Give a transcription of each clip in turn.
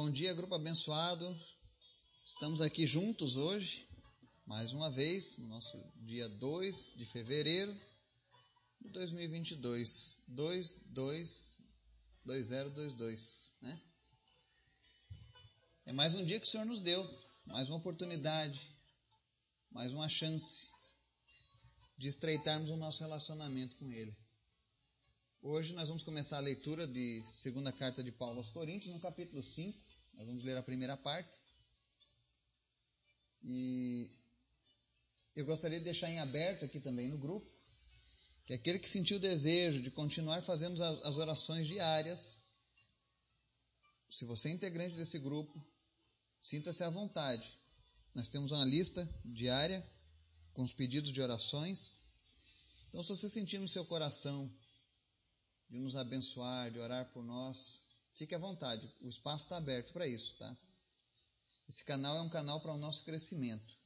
Bom dia, grupo abençoado. Estamos aqui juntos hoje, mais uma vez, no nosso dia 2 de fevereiro de 2022. 222022, né? É mais um dia que o Senhor nos deu, mais uma oportunidade, mais uma chance de estreitarmos o nosso relacionamento com Ele. Hoje nós vamos começar a leitura de segunda carta de Paulo aos Coríntios, no capítulo 5. Nós vamos ler a primeira parte. E eu gostaria de deixar em aberto aqui também no grupo que aquele que sentiu o desejo de continuar fazendo as orações diárias, se você é integrante desse grupo, sinta-se à vontade. Nós temos uma lista diária com os pedidos de orações. Então, se você sentir no seu coração de nos abençoar, de orar por nós, fique à vontade. O espaço está aberto para isso, tá? Esse canal é um canal para o nosso crescimento,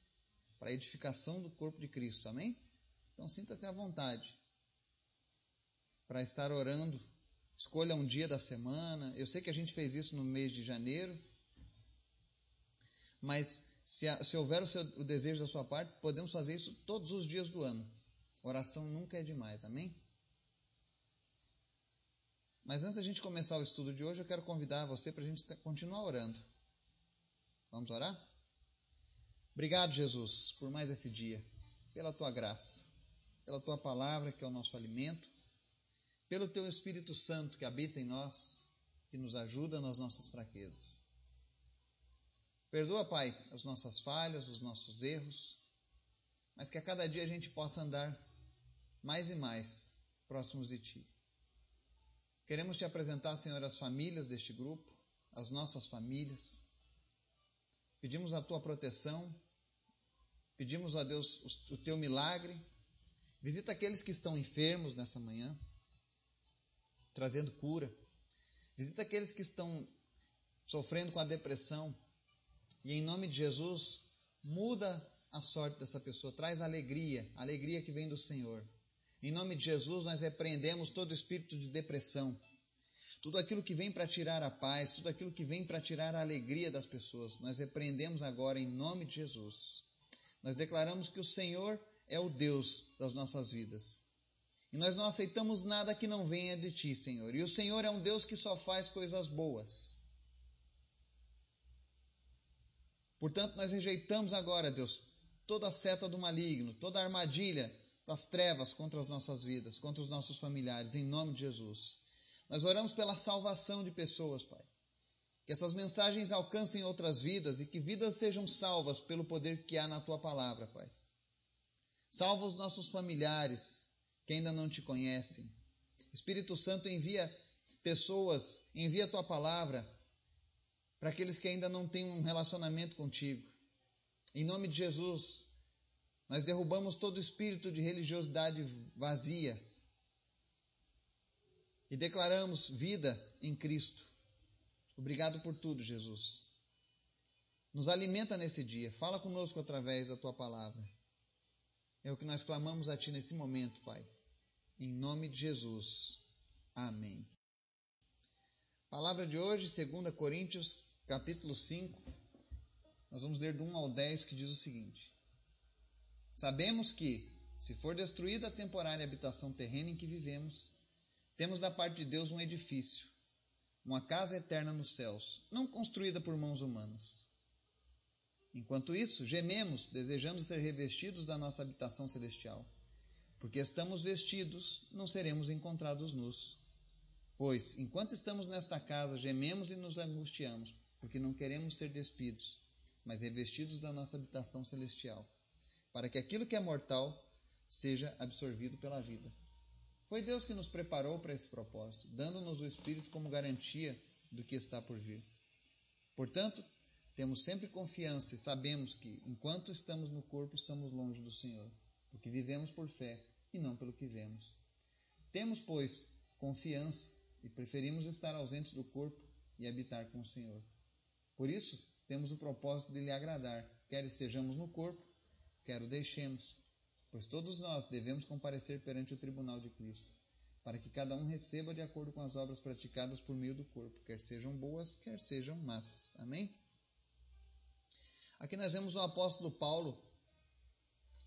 para a edificação do corpo de Cristo, amém? Então sinta-se à vontade para estar orando. Escolha um dia da semana. Eu sei que a gente fez isso no mês de janeiro, mas se, se houver o, seu, o desejo da sua parte, podemos fazer isso todos os dias do ano. Oração nunca é demais, amém? Mas antes da gente começar o estudo de hoje, eu quero convidar você para a gente continuar orando. Vamos orar? Obrigado, Jesus, por mais esse dia, pela tua graça, pela tua palavra, que é o nosso alimento, pelo teu Espírito Santo que habita em nós, que nos ajuda nas nossas fraquezas. Perdoa, Pai, as nossas falhas, os nossos erros, mas que a cada dia a gente possa andar mais e mais próximos de Ti. Queremos te apresentar, Senhor, as famílias deste grupo, as nossas famílias. Pedimos a tua proteção, pedimos a Deus o teu milagre. Visita aqueles que estão enfermos nessa manhã, trazendo cura. Visita aqueles que estão sofrendo com a depressão. E em nome de Jesus, muda a sorte dessa pessoa, traz alegria, alegria que vem do Senhor. Em nome de Jesus, nós repreendemos todo espírito de depressão, tudo aquilo que vem para tirar a paz, tudo aquilo que vem para tirar a alegria das pessoas. Nós repreendemos agora em nome de Jesus. Nós declaramos que o Senhor é o Deus das nossas vidas. E nós não aceitamos nada que não venha de ti, Senhor. E o Senhor é um Deus que só faz coisas boas. Portanto, nós rejeitamos agora, Deus, toda a seta do maligno, toda a armadilha das trevas contra as nossas vidas, contra os nossos familiares, em nome de Jesus. Nós oramos pela salvação de pessoas, Pai. Que essas mensagens alcancem outras vidas e que vidas sejam salvas pelo poder que há na tua palavra, Pai. Salva os nossos familiares que ainda não te conhecem. Espírito Santo envia pessoas, envia a tua palavra para aqueles que ainda não têm um relacionamento contigo. Em nome de Jesus, nós derrubamos todo espírito de religiosidade vazia e declaramos vida em Cristo. Obrigado por tudo, Jesus. Nos alimenta nesse dia, fala conosco através da tua palavra. É o que nós clamamos a ti nesse momento, Pai. Em nome de Jesus. Amém. Palavra de hoje, 2 Coríntios, capítulo 5. Nós vamos ler do 1 ao 10, que diz o seguinte: Sabemos que, se for destruída a temporária habitação terrena em que vivemos, temos da parte de Deus um edifício, uma casa eterna nos céus, não construída por mãos humanas. Enquanto isso, gememos, desejando ser revestidos da nossa habitação celestial. Porque estamos vestidos, não seremos encontrados nus. Pois, enquanto estamos nesta casa, gememos e nos angustiamos, porque não queremos ser despidos, mas revestidos da nossa habitação celestial para que aquilo que é mortal seja absorvido pela vida. Foi Deus que nos preparou para esse propósito, dando-nos o Espírito como garantia do que está por vir. Portanto, temos sempre confiança e sabemos que, enquanto estamos no corpo, estamos longe do Senhor, porque vivemos por fé e não pelo que vemos. Temos, pois, confiança e preferimos estar ausentes do corpo e habitar com o Senhor. Por isso, temos o propósito de lhe agradar, quer estejamos no corpo, quer o deixemos, pois todos nós devemos comparecer perante o tribunal de Cristo, para que cada um receba de acordo com as obras praticadas por meio do corpo, quer sejam boas, quer sejam más. Amém? Aqui nós vemos o apóstolo Paulo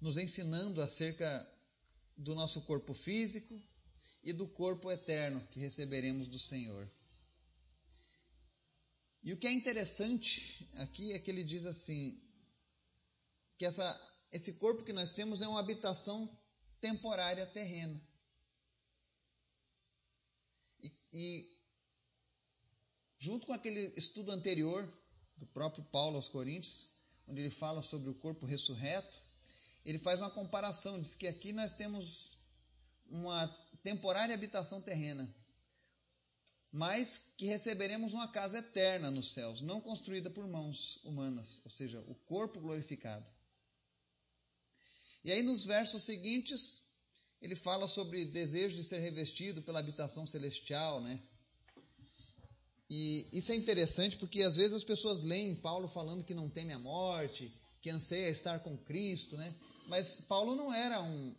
nos ensinando acerca do nosso corpo físico e do corpo eterno que receberemos do Senhor. E o que é interessante aqui é que ele diz assim: que essa, esse corpo que nós temos é uma habitação temporária terrena. E, e junto com aquele estudo anterior do próprio Paulo aos Coríntios, onde ele fala sobre o corpo ressurreto, ele faz uma comparação, diz que aqui nós temos uma temporária habitação terrena, mas que receberemos uma casa eterna nos céus, não construída por mãos humanas, ou seja, o corpo glorificado. E aí nos versos seguintes, ele fala sobre desejo de ser revestido pela habitação celestial, né? E isso é interessante porque às vezes as pessoas leem Paulo falando que não teme a morte, que anseia estar com Cristo, né? Mas Paulo não era um,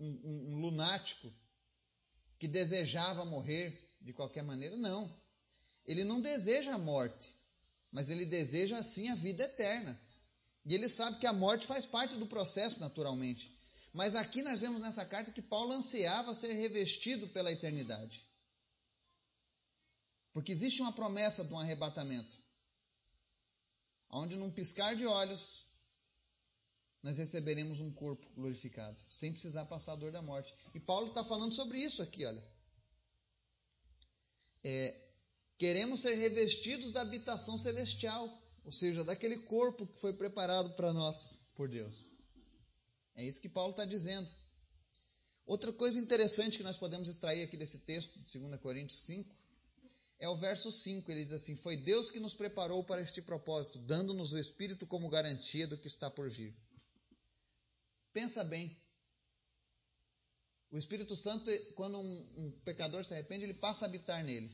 um, um lunático que desejava morrer de qualquer maneira, não. Ele não deseja a morte, mas ele deseja sim a vida eterna. E ele sabe que a morte faz parte do processo naturalmente. Mas aqui nós vemos nessa carta que Paulo ansiava ser revestido pela eternidade. Porque existe uma promessa de um arrebatamento, onde num piscar de olhos nós receberemos um corpo glorificado, sem precisar passar a dor da morte. E Paulo está falando sobre isso aqui, olha. É, queremos ser revestidos da habitação celestial, ou seja, daquele corpo que foi preparado para nós por Deus. É isso que Paulo está dizendo. Outra coisa interessante que nós podemos extrair aqui desse texto, de 2 Coríntios 5, é o verso 5. Ele diz assim: Foi Deus que nos preparou para este propósito, dando-nos o Espírito como garantia do que está por vir. Pensa bem. O Espírito Santo, quando um, um, pecador se arrepende, ele passa a habitar nele.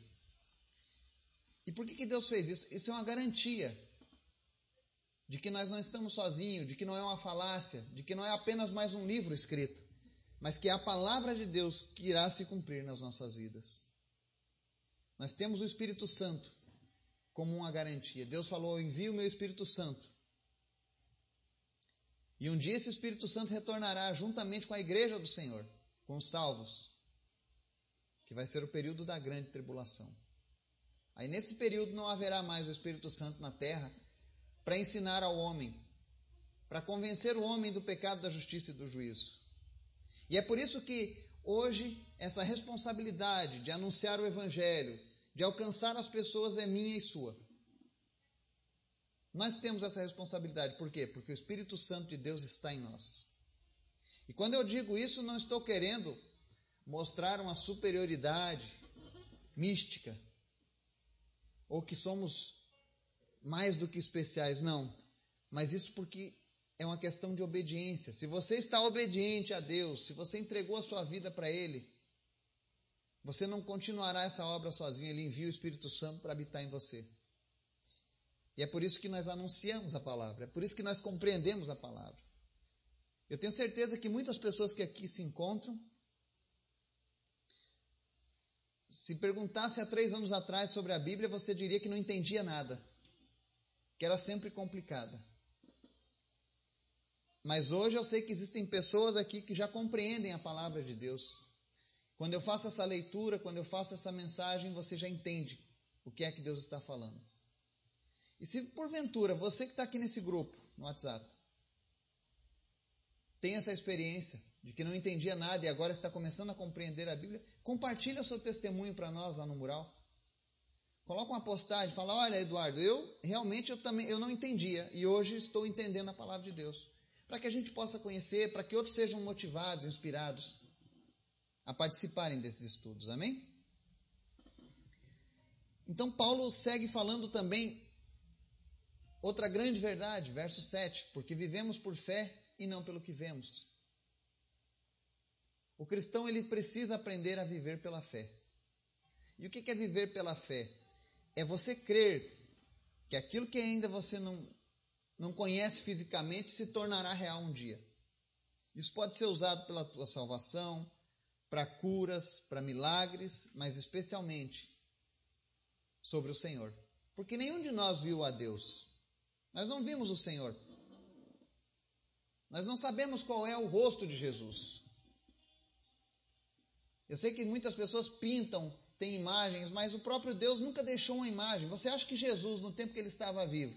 E por que, que Deus fez isso? Isso é uma garantia de que nós não estamos sozinhos, de que não é uma falácia, de que não é apenas mais um livro escrito, mas que é a palavra de Deus que irá se cumprir nas nossas vidas. Nós temos o Espírito Santo como uma garantia. Deus falou: envio o meu Espírito Santo e um dia esse Espírito Santo retornará juntamente com a igreja do Senhor, com os salvos, que vai ser o período da grande tribulação. Aí nesse período não haverá mais o Espírito Santo na terra para ensinar ao homem, para convencer o homem do pecado, da justiça e do juízo. E é por isso que hoje essa responsabilidade de anunciar o Evangelho, de alcançar as pessoas é minha e sua. Nós temos essa responsabilidade. Por quê? Porque o Espírito Santo de Deus está em nós. E quando eu digo isso, não estou querendo mostrar uma superioridade mística ou que somos mais do que especiais, não. Mas isso porque é uma questão de obediência. Se você está obediente a Deus, se você entregou a sua vida para Ele, você não continuará essa obra sozinho, Ele envia o Espírito Santo para habitar em você. E é por isso que nós anunciamos a palavra, é por isso que nós compreendemos a palavra. Eu tenho certeza que muitas pessoas que aqui se encontram, se perguntasse há três anos atrás sobre a Bíblia, você diria que não entendia nada, que era sempre complicada. Mas hoje eu sei que existem pessoas aqui que já compreendem a palavra de Deus. Quando eu faço essa leitura, quando eu faço essa mensagem, você já entende o que é que Deus está falando. E se porventura você que está aqui nesse grupo, no WhatsApp, tem essa experiência de que não entendia nada e agora está começando a compreender a Bíblia, compartilhe o seu testemunho para nós lá no mural. Coloca uma postagem, fala: "Olha, Eduardo, eu realmente eu também eu não entendia e hoje estou entendendo a palavra de Deus". Para que a gente possa conhecer, para que outros sejam motivados, inspirados a participarem desses estudos. Amém? Então Paulo segue falando também Outra grande verdade, verso 7, porque vivemos por fé e não pelo que vemos. O cristão ele precisa aprender a viver pela fé. E o que é viver pela fé? É você crer que aquilo que ainda você não, não conhece fisicamente se tornará real um dia. Isso pode ser usado pela tua salvação, para curas, para milagres, mas especialmente sobre o Senhor. Porque nenhum de nós viu a Deus. Nós não vimos o Senhor. Nós não sabemos qual é o rosto de Jesus. Eu sei que muitas pessoas pintam, têm imagens, mas o próprio Deus nunca deixou uma imagem. Você acha que Jesus, no tempo que ele estava vivo,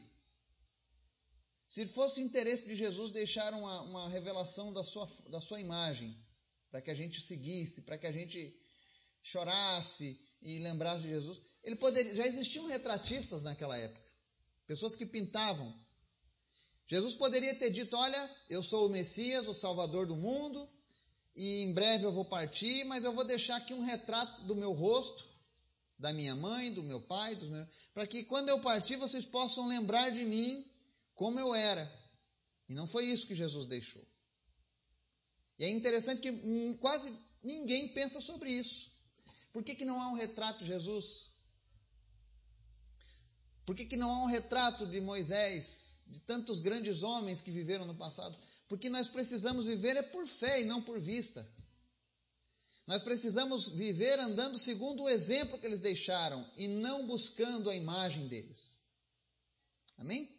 se fosse interesse de Jesus deixar uma, uma revelação da sua, da sua imagem, para que a gente seguisse, para que a gente chorasse e lembrasse de Jesus. Ele poderia, já existiam retratistas naquela época, pessoas que pintavam. Jesus poderia ter dito: Olha, eu sou o Messias, o Salvador do mundo, breve eu vou partir, mas eu vou deixar aqui um retrato do meu rosto, da minha mãe, do meu pai, dos meus, para que quando eu partir vocês possam lembrar de mim como eu era. E não foi isso que Jesus deixou. E é interessante que hum, quase ninguém pensa sobre isso. Por que, que não há um retrato de Jesus? Por que, que não há um retrato de Moisés, de tantos grandes homens que viveram no passado? Porque nós precisamos viver é por fé e não por vista. Nós precisamos viver andando segundo o exemplo que eles deixaram e não buscando a imagem deles. Amém?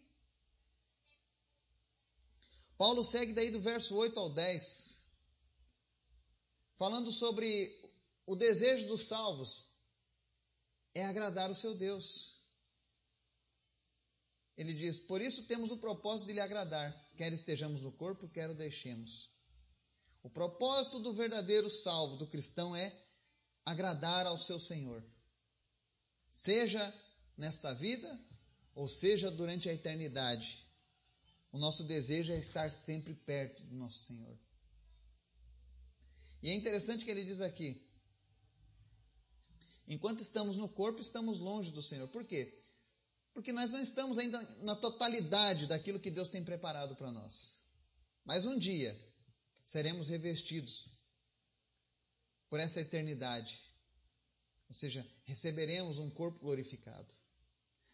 Paulo segue daí do verso 8 ao 10 falando sobre o desejo dos salvos é agradar o seu Deus. Ele diz: Por isso temos o propósito de lhe agradar, quer estejamos no corpo, quer o deixemos. O propósito do verdadeiro salvo, do cristão, é agradar ao seu Senhor. Seja nesta vida, ou seja durante a eternidade. O nosso desejo é estar sempre perto do nosso Senhor. E é interessante que ele diz aqui: enquanto estamos no corpo, estamos longe do Senhor. Por quê? Porque nós não estamos ainda na totalidade daquilo que Deus tem preparado para nós. Mas um dia seremos revestidos por essa eternidade. Ou seja, receberemos um corpo glorificado.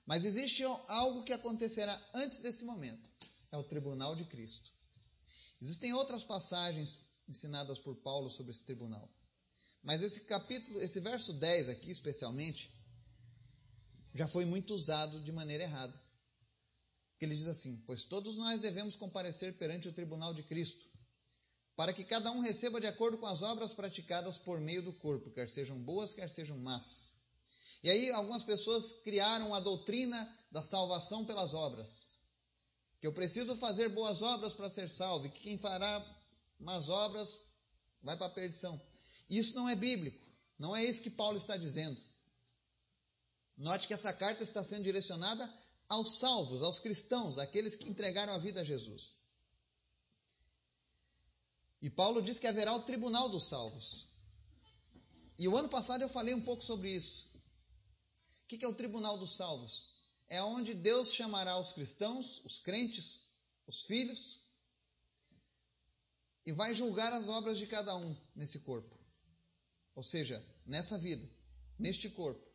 Mas existe algo que acontecerá antes desse momento: é o tribunal de Cristo. Existem outras passagens ensinadas por Paulo sobre esse tribunal. Mas esse capítulo, esse verso 10 aqui especialmente, já foi muito usado de maneira errada. Ele diz assim: Pois todos nós devemos comparecer perante o tribunal de Cristo, para que cada um receba de acordo com as obras praticadas por meio do corpo, quer sejam boas, quer sejam más. E aí algumas pessoas criaram a doutrina da salvação pelas obras. Que eu preciso fazer boas obras para ser salvo, e que quem fará mas obras vai para a perdição. Isso não é bíblico. Não é isso que Paulo está dizendo. Note que essa carta está sendo direcionada aos salvos, aos cristãos, aqueles que entregaram a vida a Jesus. E Paulo diz que haverá o tribunal dos salvos. E o ano passado eu falei um pouco sobre isso. O que é o tribunal dos salvos? É onde Deus chamará os cristãos, os crentes, os filhos, e vai julgar as obras de cada um nesse corpo. Ou seja, nessa vida, neste corpo.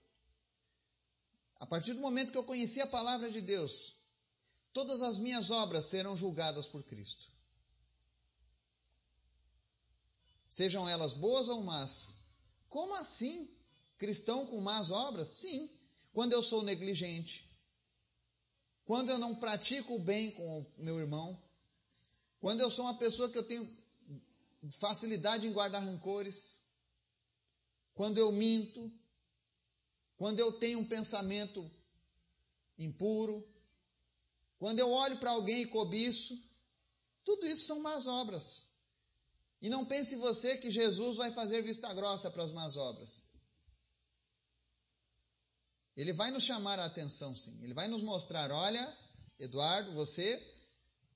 A partir do momento que eu conheci a palavra de Deus, todas as minhas obras serão julgadas por Cristo. Sejam elas boas ou más. Como assim? Cristão com más obras? Sim. Quando eu sou negligente, quando eu não pratico o bem com o meu irmão, quando eu sou uma pessoa que eu tenho facilidade em guardar rancores, quando eu minto, quando eu tenho um pensamento impuro, quando eu olho para alguém e cobiço, tudo isso são más obras. E não pense você que Jesus vai fazer vista grossa para as más obras. Ele vai nos chamar a atenção, sim. Ele vai nos mostrar: olha, Eduardo, você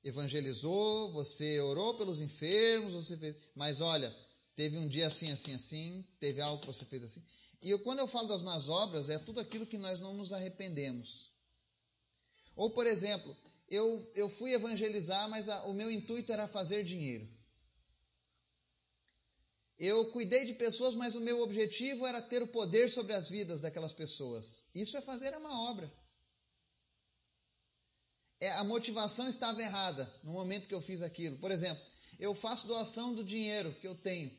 evangelizou, você orou pelos enfermos, você fez, mas olha, teve um dia assim, assim, assim, teve algo que você fez assim. E eu, quando eu falo das más obras, é tudo aquilo que nós não nos arrependemos. Ou, por exemplo, eu, eu fui evangelizar, mas a, o meu intuito era fazer dinheiro. Eu cuidei de pessoas, mas o meu objetivo era ter o poder sobre as vidas daquelas pessoas. Isso é fazer uma obra é, a motivação estava errada no momento que eu fiz aquilo. Por exemplo, eu faço doação do dinheiro que eu tenho,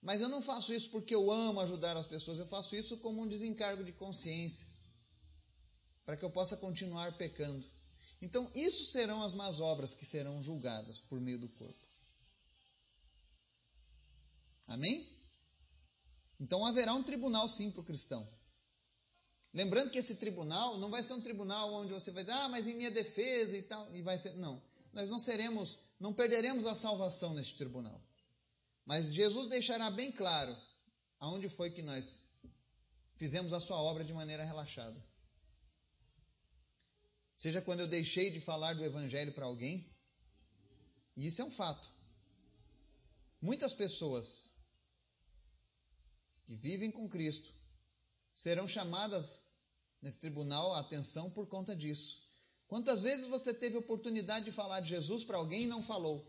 Mas eu não faço isso porque eu amo ajudar as pessoas, eu faço isso como um desencargo de consciência, para que eu possa continuar pecando. Então, isso serão as más obras que serão julgadas por meio do corpo. Amém? Então haverá um tribunal sim para o cristão. Lembrando que esse tribunal não vai ser um tribunal onde você vai dizer, ah, mas em minha defesa e tal, e vai ser. Não. Nós não seremos, não perderemos a salvação neste tribunal. Mas Jesus deixará bem claro aonde foi que nós fizemos a sua obra de maneira relaxada. Seja quando eu deixei de falar do Evangelho para alguém, e isso é um fato. Muitas pessoas que vivem com Cristo serão chamadas nesse tribunal a atenção por conta disso. Quantas vezes você teve oportunidade de falar de Jesus para alguém e não falou?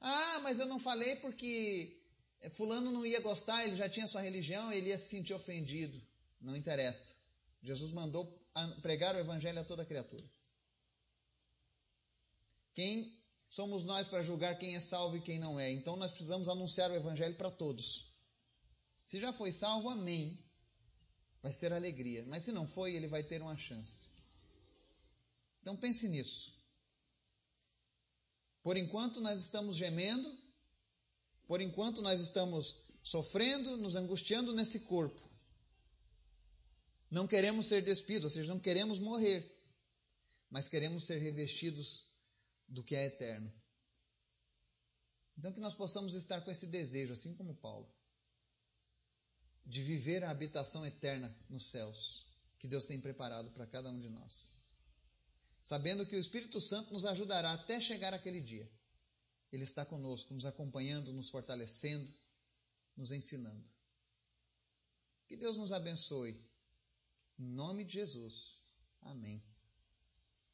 Ah, mas eu não falei porque eh, Fulano não ia gostar, ele já tinha sua religião, ele ia se sentir ofendido. Não interessa. Jesus mandou pregar o evangelho a toda criatura. Quem somos nós para julgar quem é salvo e quem não é? Então nós precisamos anunciar o evangelho para todos. Se já foi salvo, amém. Vai ser alegria. Mas se não foi, ele vai ter uma chance. Então pense nisso. Por enquanto nós estamos gemendo, por enquanto nós estamos sofrendo, nos angustiando nesse corpo. Não queremos ser despidos, ou seja, não queremos morrer, mas queremos ser revestidos do que é eterno. Então, que nós possamos estar com esse desejo, assim como Paulo, de viver a habitação eterna nos céus que Deus tem preparado para cada um de nós. Sabendo que o Espírito Santo nos ajudará até chegar aquele dia. Ele está conosco, nos acompanhando, nos fortalecendo, nos ensinando. Que Deus nos abençoe em nome de Jesus. Amém.